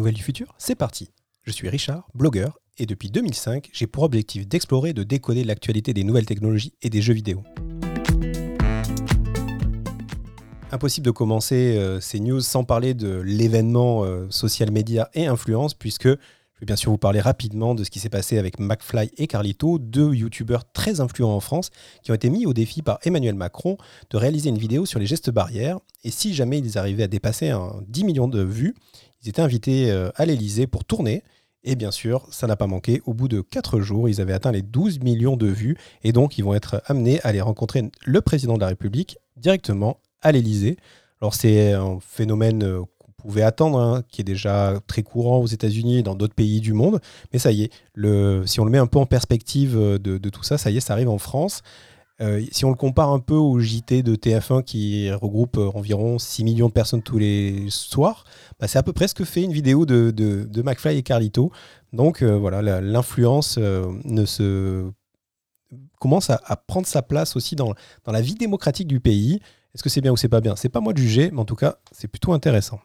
nouvelles du futur, c'est parti. Je suis Richard, blogueur, et depuis 2005, j'ai pour objectif d'explorer et de décoder l'actualité des nouvelles technologies et des jeux vidéo. Impossible de commencer euh, ces news sans parler de l'événement euh, social media et influence, puisque je vais bien sûr vous parler rapidement de ce qui s'est passé avec McFly et Carlito, deux youtubeurs très influents en France, qui ont été mis au défi par Emmanuel Macron de réaliser une vidéo sur les gestes barrières. Et si jamais ils arrivaient à dépasser un 10 millions de vues, ils étaient invités euh, à l'Elysée pour tourner. Et bien sûr, ça n'a pas manqué. Au bout de 4 jours, ils avaient atteint les 12 millions de vues. Et donc, ils vont être amenés à aller rencontrer le président de la République directement à l'Elysée. Alors, c'est un phénomène euh, qu'on pouvait attendre, hein, qui est déjà très courant aux États-Unis et dans d'autres pays du monde. Mais ça y est, si on le met un peu en perspective euh, de tout ça, ça y est, ça arrive en France. Euh, si on le compare un peu au JT de TF1 qui regroupe euh, environ 6 millions de personnes tous les soirs, bah, c'est à peu près ce que fait une vidéo de, McFly et Carlito. Donc euh, voilà, l'influence commence à, à, prendre sa place aussi dans, dans la vie démocratique du pays. Est-ce que c'est bien ou c'est pas bien? C'est pas moi de juger, mais en tout cas, c'est plutôt intéressant.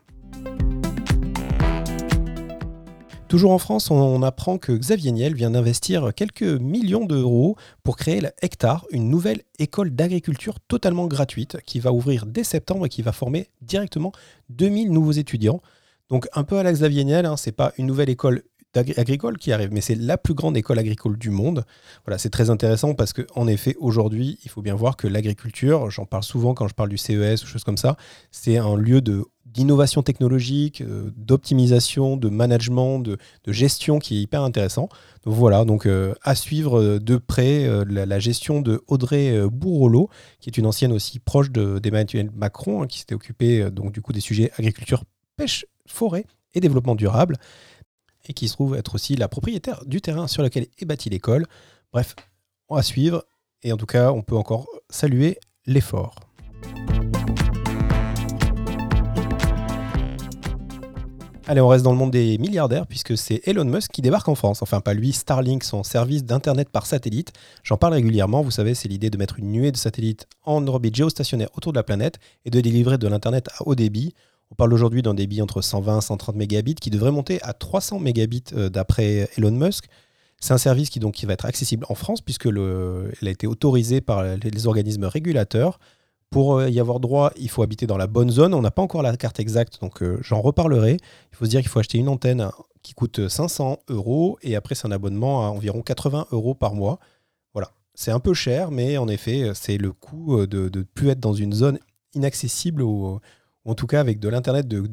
Toujours en France, on apprend que Xavier Niel vient d'investir quelques millions d'euros pour créer la Hectare, une nouvelle école d'agriculture totalement gratuite qui va ouvrir dès septembre et qui va former directement 2000 nouveaux étudiants. Donc un peu à la Xavier Niel, hein, c'est pas une nouvelle école agricole qui arrive, mais c'est la plus grande école agricole du monde. Voilà, c'est très intéressant parce que en effet, aujourd'hui, il faut bien voir que l'agriculture, j'en parle souvent quand je parle du CES ou choses comme ça, c'est un lieu de d'innovation technologique, euh, d'optimisation, de management, de, gestion qui est hyper intéressant. Donc voilà, donc euh, à suivre euh, de près la, gestion de Audrey Bourrolo, qui est une ancienne aussi proche d'Emmanuel Macron, hein, qui s'était occupée du coup des sujets agriculture, pêche, forêt et développement durable et qui se trouve être aussi la propriétaire du terrain sur lequel est bâtie l'école. Bref, on va suivre, et en tout cas, on peut encore saluer l'effort. Allez, on reste dans le monde des milliardaires puisque c'est Elon Musk qui débarque en France. Enfin, pas lui, Starlink, son service d'Internet par satellite. J'en parle régulièrement, vous savez, c'est l'idée de mettre une nuée de satellites en orbite géostationnaire autour de la planète et de délivrer de l'Internet à haut débit. On parle aujourd'hui d'un débit entre 120 et 130 mégabits qui devrait monter à 300 mégabits euh, d'après Elon Musk. C'est un service qui, donc, va être accessible en France puisque a été autorisé par les organismes régulateurs. Pour euh, y avoir droit, il faut habiter dans la bonne zone. On n'a pas encore la carte exacte, donc euh, j'en reparlerai. Il faut se dire qu'il faut acheter une antenne qui coûte 500 euros et après c'est un abonnement à environ 80 euros par mois. Voilà, c'est un peu cher, mais en effet, c'est le coût de ne plus être dans une zone inaccessible ou, en tout cas avec de l'internet de,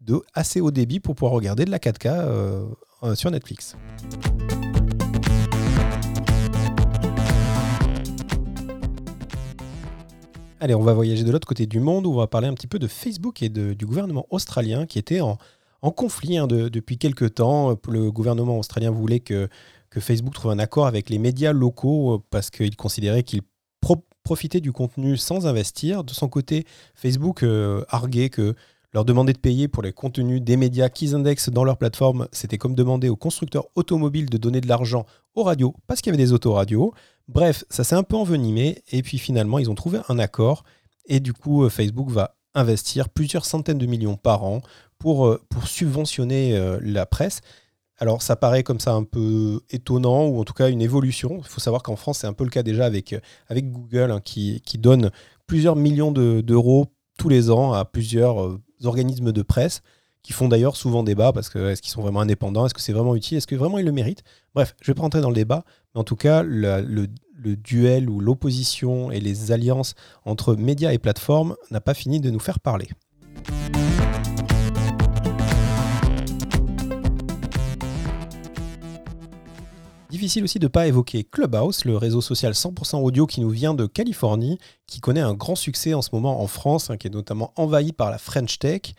de, assez haut débit pour pouvoir regarder de la 4K euh, euh, sur Netflix. Allez, on va voyager de l'autre côté du monde où on va parler un petit peu de Facebook et du gouvernement australien qui était en, conflit hein, depuis quelques temps. Le gouvernement australien voulait que, Facebook trouve un accord avec les médias locaux euh, parce qu'il considérait qu'ils profiter du contenu sans investir. De son côté, Facebook euh, arguait que leur demander de payer pour les contenus des médias qu'ils indexent dans leur plateforme, c'était comme demander aux constructeurs automobiles de donner de l'argent aux radios parce qu'il y avait des autoradios. Bref, ça s'est un peu envenimé et puis finalement, ils ont trouvé un accord et du coup, euh, Facebook va investir plusieurs centaines de millions par an pour, euh, subventionner la presse. Alors ça paraît comme ça un peu étonnant ou en tout cas une évolution. Il faut savoir qu'en France c'est un peu le cas déjà avec, euh, Google hein, qui, donne plusieurs millions d'euros tous les ans à plusieurs euh, organismes de presse qui font d'ailleurs souvent débat parce que est-ce qu'ils sont vraiment indépendants, est-ce que c'est vraiment utile, est-ce que vraiment ils le méritent? Bref, je vais pas rentrer dans le débat, mais en tout cas le, le duel ou l'opposition et les alliances entre médias et plateformes n'a pas fini de nous faire parler. Difficile aussi de ne pas évoquer Clubhouse, le réseau social 100% audio qui nous vient de Californie, qui connaît un grand succès en ce moment en France, hein, qui est notamment envahi par la French Tech.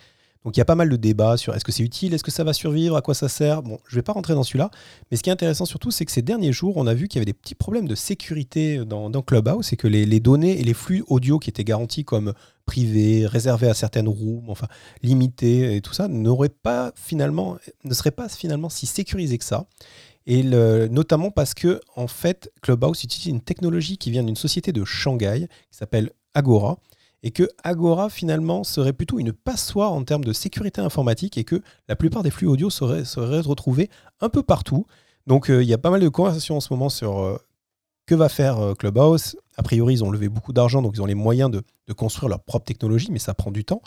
Donc il y a pas mal de débats sur est-ce que c'est utile, est-ce que ça va survivre, à quoi ça sert. Bon, je ne vais pas rentrer dans celui-là, mais ce qui est intéressant surtout, c'est que ces derniers jours, on a vu qu'il y avait des petits problèmes de sécurité dans, Clubhouse et que les, données et les flux audio qui étaient garantis comme privés, réservés à certaines rooms, enfin limités et tout ça, pas finalement, ne seraient pas finalement si sécurisés que ça. Et notamment parce que, en fait, Clubhouse utilise une technologie qui vient d'une société de Shanghai qui s'appelle Agora et que Agora finalement serait plutôt une passoire en termes de sécurité informatique et que la plupart des flux audio seraient, retrouvés un peu partout. Donc il y a pas mal de conversations en ce moment sur que va faire Clubhouse. A priori, ils ont levé beaucoup d'argent, donc ils ont les moyens de, de, construire leur propre technologie, mais ça prend du temps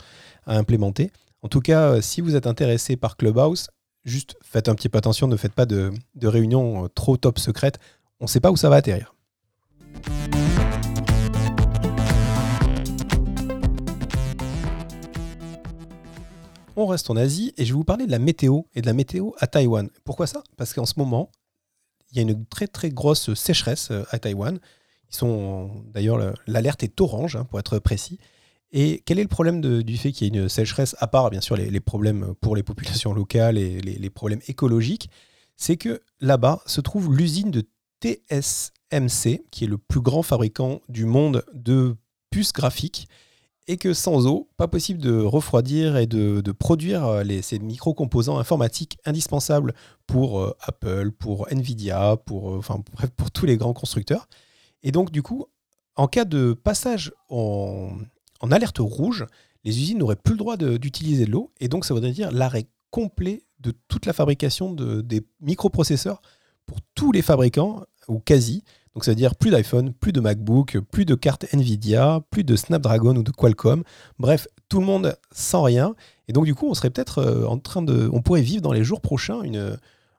à implémenter. En tout cas, si vous êtes intéressé par Clubhouse, juste faites un petit peu attention, ne faites pas de, réunions euh, trop top secrètes. On ne sait pas où ça va atterrir. On reste en Asie et je vais vous parler de la météo et de la météo à Taïwan. Pourquoi ça? Parce qu'en ce moment, il y a une très très grosse sécheresse euh, à Taïwan. D'ailleurs l'alerte est orange hein, pour être précis. Et quel est le problème du fait qu'il y ait une sécheresse, à part bien sûr les, problèmes pour les populations locales et les, problèmes écologiques? C'est que là-bas se trouve l'usine de TSMC, qui est le plus grand fabricant du monde de puces graphiques, et que sans eau, pas possible de refroidir et de, produire ces micro-composants informatiques indispensables pour euh, Apple, pour Nvidia, pour, euh, pour tous les grands constructeurs. Et donc, du coup, en cas de passage en, alerte rouge, les usines n'auraient plus le droit d'utiliser de, l'eau, et donc ça voudrait dire l'arrêt complet de toute la fabrication de, des microprocesseurs pour tous les fabricants, ou quasi. Donc ça veut dire plus d'iPhone, plus de MacBook, plus de cartes Nvidia, plus de Snapdragon ou de Qualcomm. Bref, tout le monde sans rien. Et donc du coup, on serait peut-être euh, en train pourrait vivre dans les jours prochains une,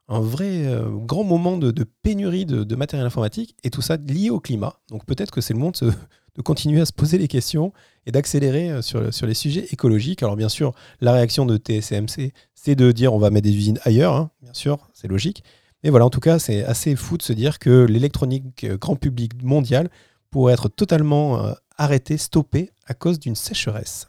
un vrai euh, grand moment de, pénurie de, matériel informatique, et tout ça lié au climat. Donc peut-être que c'est le de, de continuer à se poser les questions et d'accélérer euh, sur, sur les sujets écologiques. Alors bien sûr, la réaction de TSMC, c'est de dire on va mettre des usines ailleurs, hein, bien sûr, c'est logique. Mais voilà, en tout cas, c'est assez fou de se dire que l'électronique euh, grand public mondial pourrait être totalement euh, arrêtée, stoppée à cause d'une sécheresse.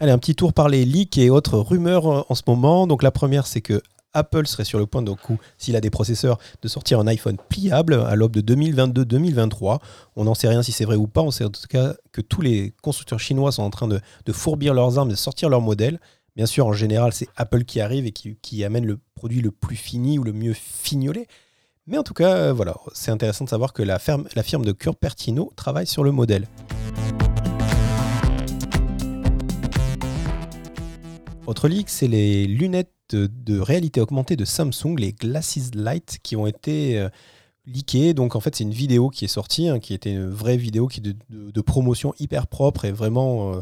Allez, un petit tour par les leaks et autres rumeurs en ce moment. Donc la première, c'est que Apple serait sur le point, donc, s'il a des processeurs, de sortir un iPhone pliable à l'aube de 2022-2023. On n'en sait rien si c'est vrai ou pas. On sait en tout cas que tous les constructeurs chinois sont en train de, fourbir leurs armes, de sortir leur modèle. Bien sûr, en général, c'est Apple qui arrive et qui, amène le produit le plus fini ou le mieux fignolé. Mais en tout cas, euh, voilà, c'est intéressant de savoir que la, firme de Cupertino travaille sur le modèle. Autre leak, c'est les lunettes de, réalité augmentée de Samsung, les Glasses Lite, qui ont été euh, leakées. Donc en fait, c'est une vidéo qui est sortie, hein, qui était une vraie vidéo qui de, promotion hyper propre et vraiment euh,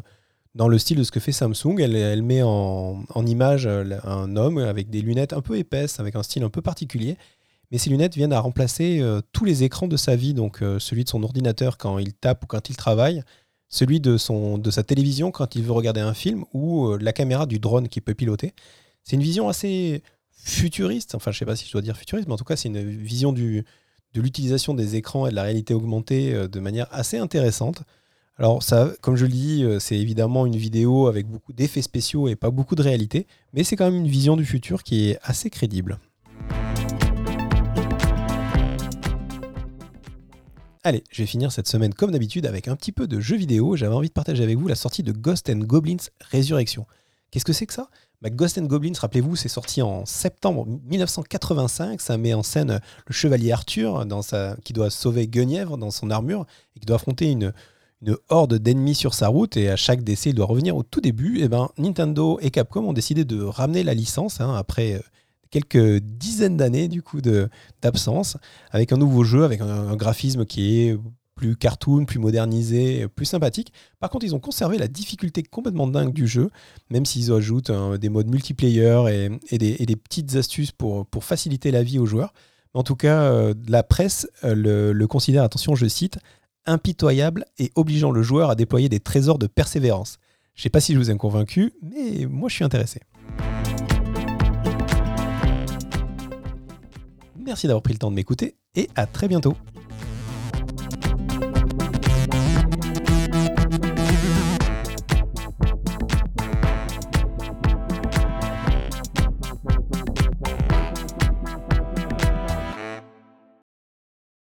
dans le style de ce que fait Samsung. Elle, met en, image euh, un homme avec des lunettes un peu épaisses, avec un style un peu particulier. Mais ces lunettes viennent à remplacer tous les écrans de sa vie, donc celui de son ordinateur quand il tape ou quand il travaille, celui de, sa télévision quand il veut regarder un film, ou la caméra du drone qu'il peut piloter. C'est une vision assez futuriste, enfin je sais pas si je dois dire futuriste, mais en tout cas c'est une vision de l'utilisation des écrans et de la réalité augmentée euh, de manière assez intéressante. Alors ça, comme je le dis, euh, c'est évidemment une vidéo avec beaucoup d'effets spéciaux et pas beaucoup de réalité, mais c'est quand même une vision du futur qui est assez crédible. Allez, je vais finir cette semaine comme d'habitude avec un petit peu de jeux vidéo. J'avais envie de partager avec vous la sortie de Ghost and Goblins Résurrection. Qu'est-ce que c'est que ça? Bah, Ghost and Goblins, rappelez-vous, c'est sorti en septembre 1985. Ça met en scène le chevalier Arthur qui doit sauver Guenièvre dans son armure et qui doit affronter une, une horde d'ennemis sur sa route. Et à chaque décès, il doit revenir au tout début. Et eh ben, Nintendo et Capcom ont décidé de ramener la licence hein, après euh, quelques dizaines d'années du coup d'absence avec un nouveau jeu, avec un graphisme qui est plus cartoon, plus modernisé, plus sympathique. Par contre, ils ont conservé la difficulté complètement dingue du jeu, même s'ils ajoutent hein, des modes multiplayer et, des, petites astuces pour, pour, faciliter la vie aux joueurs. En tout cas, euh, la presse euh, le, considère, attention, je cite, impitoyable et obligeant le joueur à déployer des trésors de persévérance. Je sais pas si je vous ai convaincu, mais moi je suis intéressé. Merci d'avoir pris le temps de m'écouter et à très bientôt.